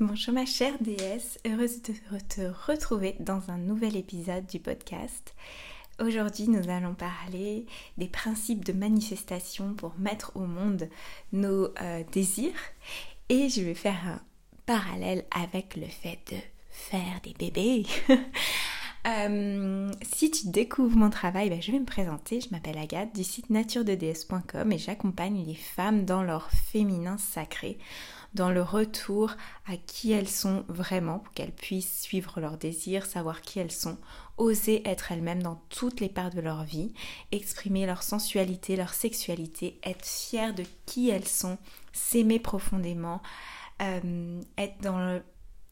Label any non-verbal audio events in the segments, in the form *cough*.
Bonjour ma chère déesse, heureuse de te retrouver dans un nouvel épisode du podcast. Aujourd'hui nous allons parler des principes de manifestation pour mettre au monde nos euh, désirs et je vais faire un parallèle avec le fait de faire des bébés. *laughs* Euh, si tu découvres mon travail, ben, je vais me présenter. Je m'appelle Agathe du site naturededs.com et j'accompagne les femmes dans leur féminin sacré, dans le retour à qui elles sont vraiment pour qu'elles puissent suivre leurs désirs, savoir qui elles sont, oser être elles-mêmes dans toutes les parts de leur vie, exprimer leur sensualité, leur sexualité, être fières de qui elles sont, s'aimer profondément, euh, être dans le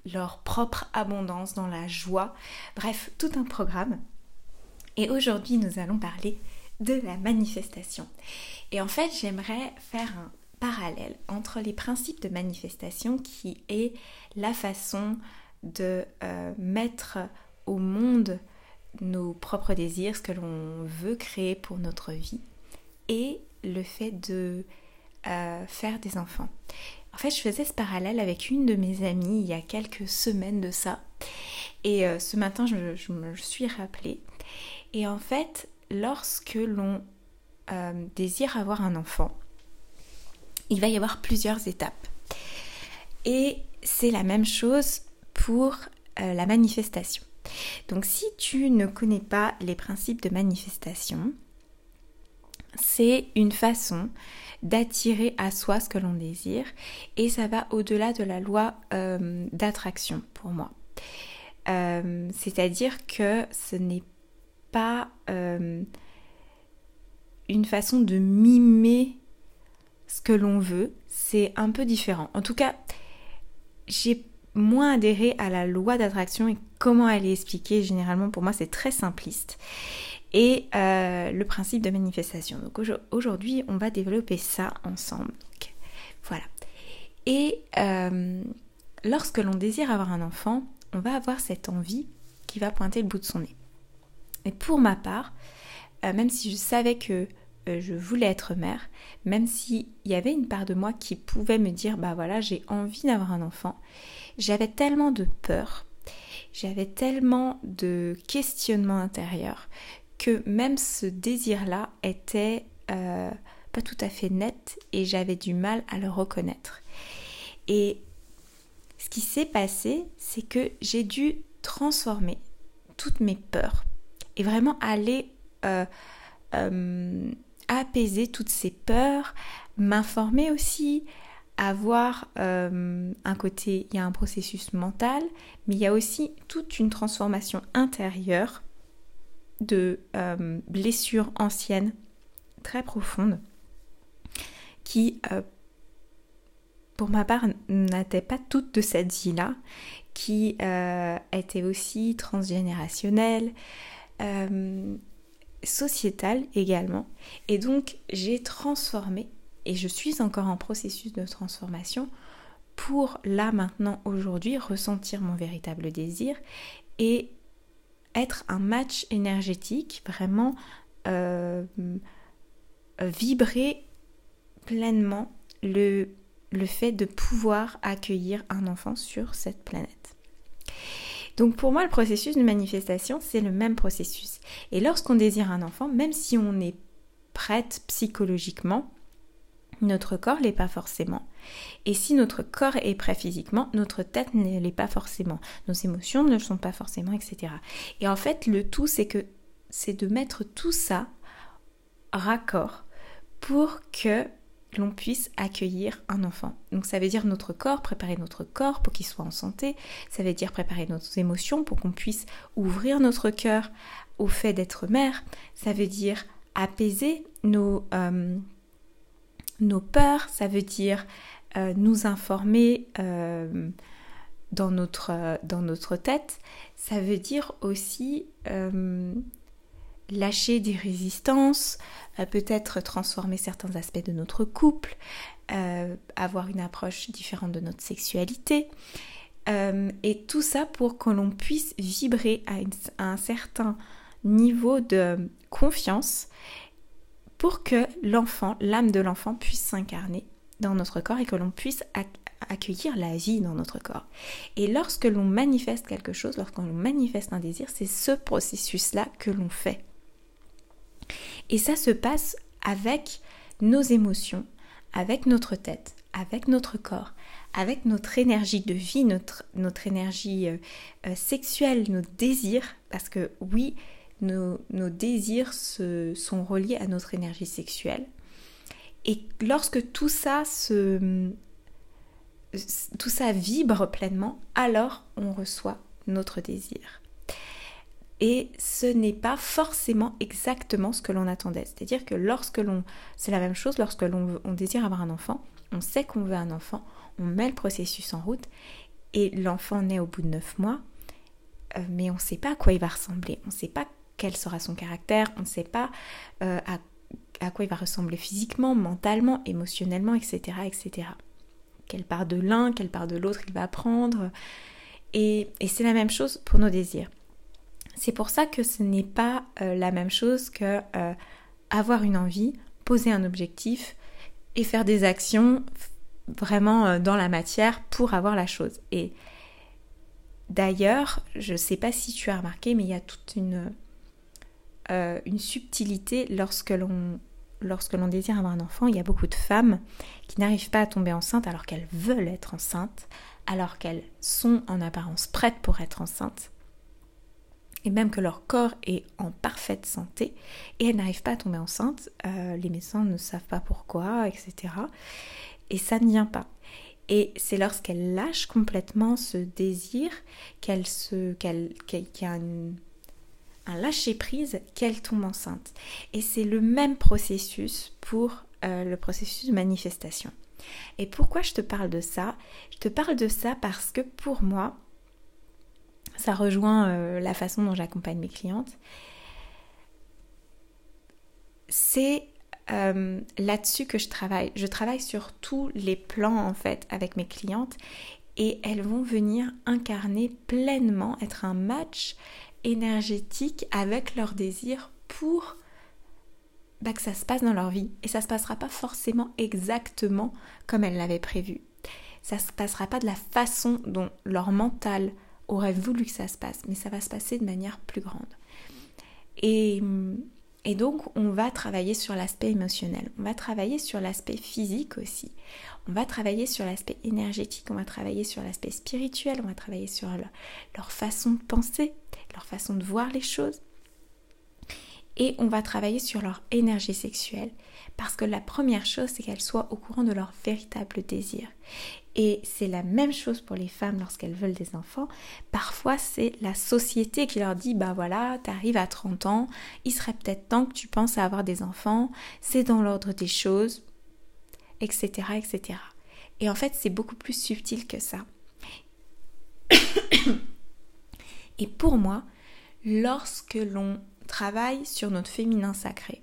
leur propre abondance, dans la joie. Bref, tout un programme. Et aujourd'hui, nous allons parler de la manifestation. Et en fait, j'aimerais faire un parallèle entre les principes de manifestation qui est la façon de euh, mettre au monde nos propres désirs, ce que l'on veut créer pour notre vie, et le fait de euh, faire des enfants. En fait, je faisais ce parallèle avec une de mes amies il y a quelques semaines de ça. Et euh, ce matin, je, me suis rappelée. Et en fait, lorsque l'on désire avoir un enfant, il va y avoir plusieurs étapes. Et c'est la même chose pour euh, la manifestation. Donc si tu ne connais pas les principes de manifestation, c'est une façon d'attirer à soi ce que l'on désire et ça va au-delà de la loi euh, d'attraction pour moi. Euh, c'est-à-dire que ce n'est pas une façon de mimer ce que l'on veut, c'est un peu différent. En tout cas, j'ai moins adhéré à la loi d'attraction et comment elle est expliquée. Généralement, pour moi, c'est très simpliste et euh, le principe de manifestation. Donc aujourd'hui, on va développer ça ensemble. voilà. Et euh, lorsque l'on désire avoir un enfant, on va avoir cette envie qui va pointer le bout de son nez. Et pour ma part, euh, même si je savais que je voulais être mère, même s'il y avait une part de moi qui pouvait me dire bah voilà j'ai envie d'avoir un enfant, j'avais tellement de peur, j'avais tellement de questionnements intérieurs que même ce désir-là était euh, pas tout à fait net et j'avais du mal à le reconnaître. Et ce qui s'est passé, c'est que j'ai dû transformer toutes mes peurs et vraiment aller euh, euh, apaiser toutes ces peurs, m'informer aussi, avoir un côté, il y a un processus mental, mais il y a aussi toute une transformation intérieure de euh, blessures anciennes très profondes qui, euh, pour ma part, n'étaient pas toutes de cette vie-là, qui euh, étaient aussi transgénérationnelles, sociétales également. Et donc, j'ai transformé, et je suis encore en processus de transformation, pour là maintenant, aujourd'hui, ressentir mon véritable désir et être un match énergétique, vraiment euh, vibrer pleinement le, le fait de pouvoir accueillir un enfant sur cette planète. Donc pour moi, le processus de manifestation, c'est le même processus. Et lorsqu'on désire un enfant, même si on est prête psychologiquement, notre corps l'est pas forcément. Et si notre corps est prêt physiquement, notre tête ne l'est pas forcément. Nos émotions ne le sont pas forcément, etc. Et en fait, le tout, c'est que c'est de mettre tout ça raccord pour que l'on puisse accueillir un enfant. Donc ça veut dire notre corps, préparer notre corps pour qu'il soit en santé, ça veut dire préparer nos émotions pour qu'on puisse ouvrir notre cœur au fait d'être mère, ça veut dire apaiser nos, euh, peurs, ça veut dire euh, nous informer euh, dans, notre, tête, ça veut dire aussi lâcher des résistances, peut-être transformer certains aspects de notre couple, avoir une approche différente de notre sexualité. et tout ça pour que l'on puisse vibrer à un certain niveau de confiance pour que l'enfant, l'âme de l'enfant puisse s'incarner dans notre corps et que l'on puisse accueillir la vie dans notre corps. Et lorsque l'on manifeste quelque chose, lorsque l'on manifeste un désir, c'est ce processus-là que l'on fait. Et ça se passe avec nos émotions, avec notre tête, avec notre corps, avec notre énergie de vie, notre, énergie euh, euh, sexuelle, nos désirs, parce que oui, nos, désirs sont reliés à notre énergie sexuelle. Et lorsque tout ça vibre pleinement, alors on reçoit notre désir. Et ce n'est pas forcément exactement ce que l'on attendait. C'est-à-dire que lorsque l'on... C'est la même chose lorsque l'on on désire avoir un enfant, on sait qu'on veut un enfant, on met le processus en route et l'enfant naît au bout de 9 mois, euh, mais on ne sait pas à quoi il va ressembler, on ne sait pas quel sera son caractère, on ne sait pas euh, à, quoi il va ressembler physiquement, mentalement, émotionnellement, etc. etc. Quelle part de l'un, quelle part de l'autre il va prendre. Et, c'est la même chose pour nos désirs. C'est pour ça que ce n'est pas euh, la même chose que avoir une envie, poser un objectif et faire des actions vraiment dans la matière pour avoir la chose. Et d'ailleurs, je ne sais pas si tu as remarqué, mais il y a toute une, euh, une subtilité lorsque l'on lorsque l'on désire avoir un enfant, il y a beaucoup de femmes qui n'arrivent pas à tomber enceinte alors qu'elles veulent être enceintes, alors qu'elles sont en apparence prêtes pour être enceintes, et même que leur corps est en parfaite santé, et elles n'arrivent pas à tomber enceinte, euh, les médecins ne savent pas pourquoi, etc. Et ça ne vient pas. Et c'est lorsqu'elles lâchent complètement ce désir qu'elle se, qu'elle, y a un lâcher-prise qu'elle tombe enceinte. Et c'est le même processus pour euh, le processus de manifestation. Et pourquoi je te parle de ça? Je te parle de ça parce que pour moi, ça rejoint euh, la façon dont j'accompagne mes clientes. C'est euh, là-dessus que je travaille. Je travaille sur tous les plans en fait avec mes clientes et elles vont venir incarner pleinement, être un match énergétique avec leurs désirs pour bah, que ça se passe dans leur vie. Et ça se passera pas forcément exactement comme elles l'avaient prévu. Ça se passera pas de la façon dont leur mental aurait voulu que ça se passe, mais ça va se passer de manière plus grande. Et, donc, on va travailler sur l'aspect émotionnel, on va travailler sur l'aspect physique aussi, on va travailler sur l'aspect énergétique, on va travailler sur l'aspect spirituel, on va travailler sur leur façon de penser, leur façon de voir les choses. Et on va travailler sur leur énergie sexuelle parce que la première chose, c'est qu'elles soient au courant de leur véritable désir. Et c'est la même chose pour les femmes lorsqu'elles veulent des enfants. Parfois, c'est la société qui leur dit, bah voilà, t'arrives à 30 ans, il serait peut-être temps que tu penses à avoir des enfants, c'est dans l'ordre des choses, etc., etc. Et en fait, c'est beaucoup plus subtil que ça. *coughs* Et pour moi, lorsque l'on travaille sur notre féminin sacré,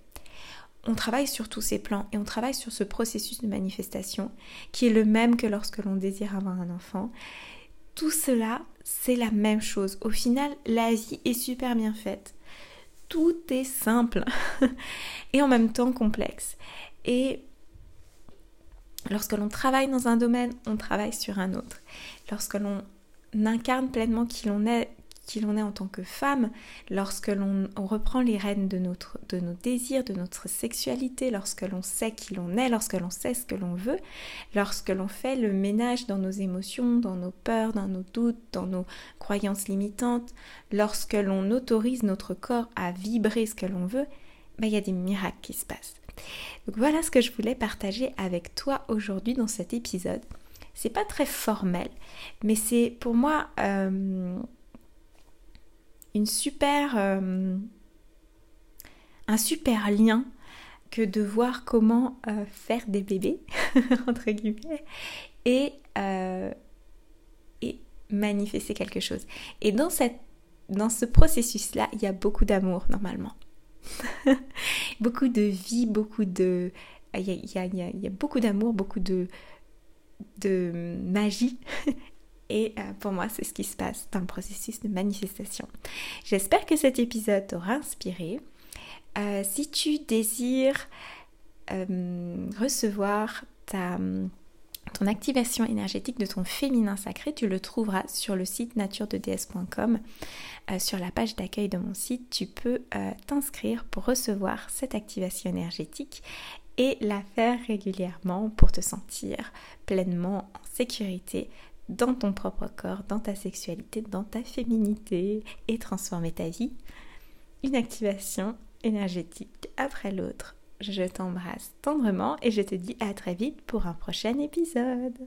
on travaille sur tous ces plans et on travaille sur ce processus de manifestation qui est le même que lorsque l'on désire avoir un enfant. Tout cela, c'est la même chose. Au final, la vie est super bien faite. Tout est simple *laughs* et en même temps complexe. Et lorsque l'on travaille dans un domaine, on travaille sur un autre. Lorsque l'on incarne pleinement qui l'on est qui l'on est en tant que femme, lorsque l'on reprend les rênes de, notre, de nos désirs, de notre sexualité, lorsque l'on sait qui l'on est, lorsque l'on sait ce que l'on veut, lorsque l'on fait le ménage dans nos émotions, dans nos peurs, dans nos doutes, dans nos croyances limitantes, lorsque l'on autorise notre corps à vibrer ce que l'on veut, ben, il y a des miracles qui se passent. Donc voilà ce que je voulais partager avec toi aujourd'hui dans cet épisode. C'est pas très formel, mais c'est pour moi euh, super, euh, un super lien que de voir comment euh, faire des bébés, *laughs* entre guillemets, et, euh, et manifester quelque chose. Et dans, ce processus-là, il y a beaucoup d'amour normalement. *laughs* beaucoup de vie, beaucoup de... Il y a beaucoup d'amour, beaucoup de, de magie et euh, pour moi, c'est ce qui se passe dans le processus de manifestation. J'espère que cet épisode t'aura inspiré. Euh, si tu désires euh, recevoir ta ton activation énergétique de ton féminin sacré, tu le trouveras sur le site naturededs.com. Euh, sur la page d'accueil de mon site, tu peux t'inscrire pour recevoir cette activation énergétique et la faire régulièrement pour te sentir pleinement en sécurité dans ton propre corps, dans ta sexualité, dans ta féminité et transformer ta vie. Une activation énergétique après l'autre je t'embrasse tendrement et je te dis à très vite pour un prochain épisode.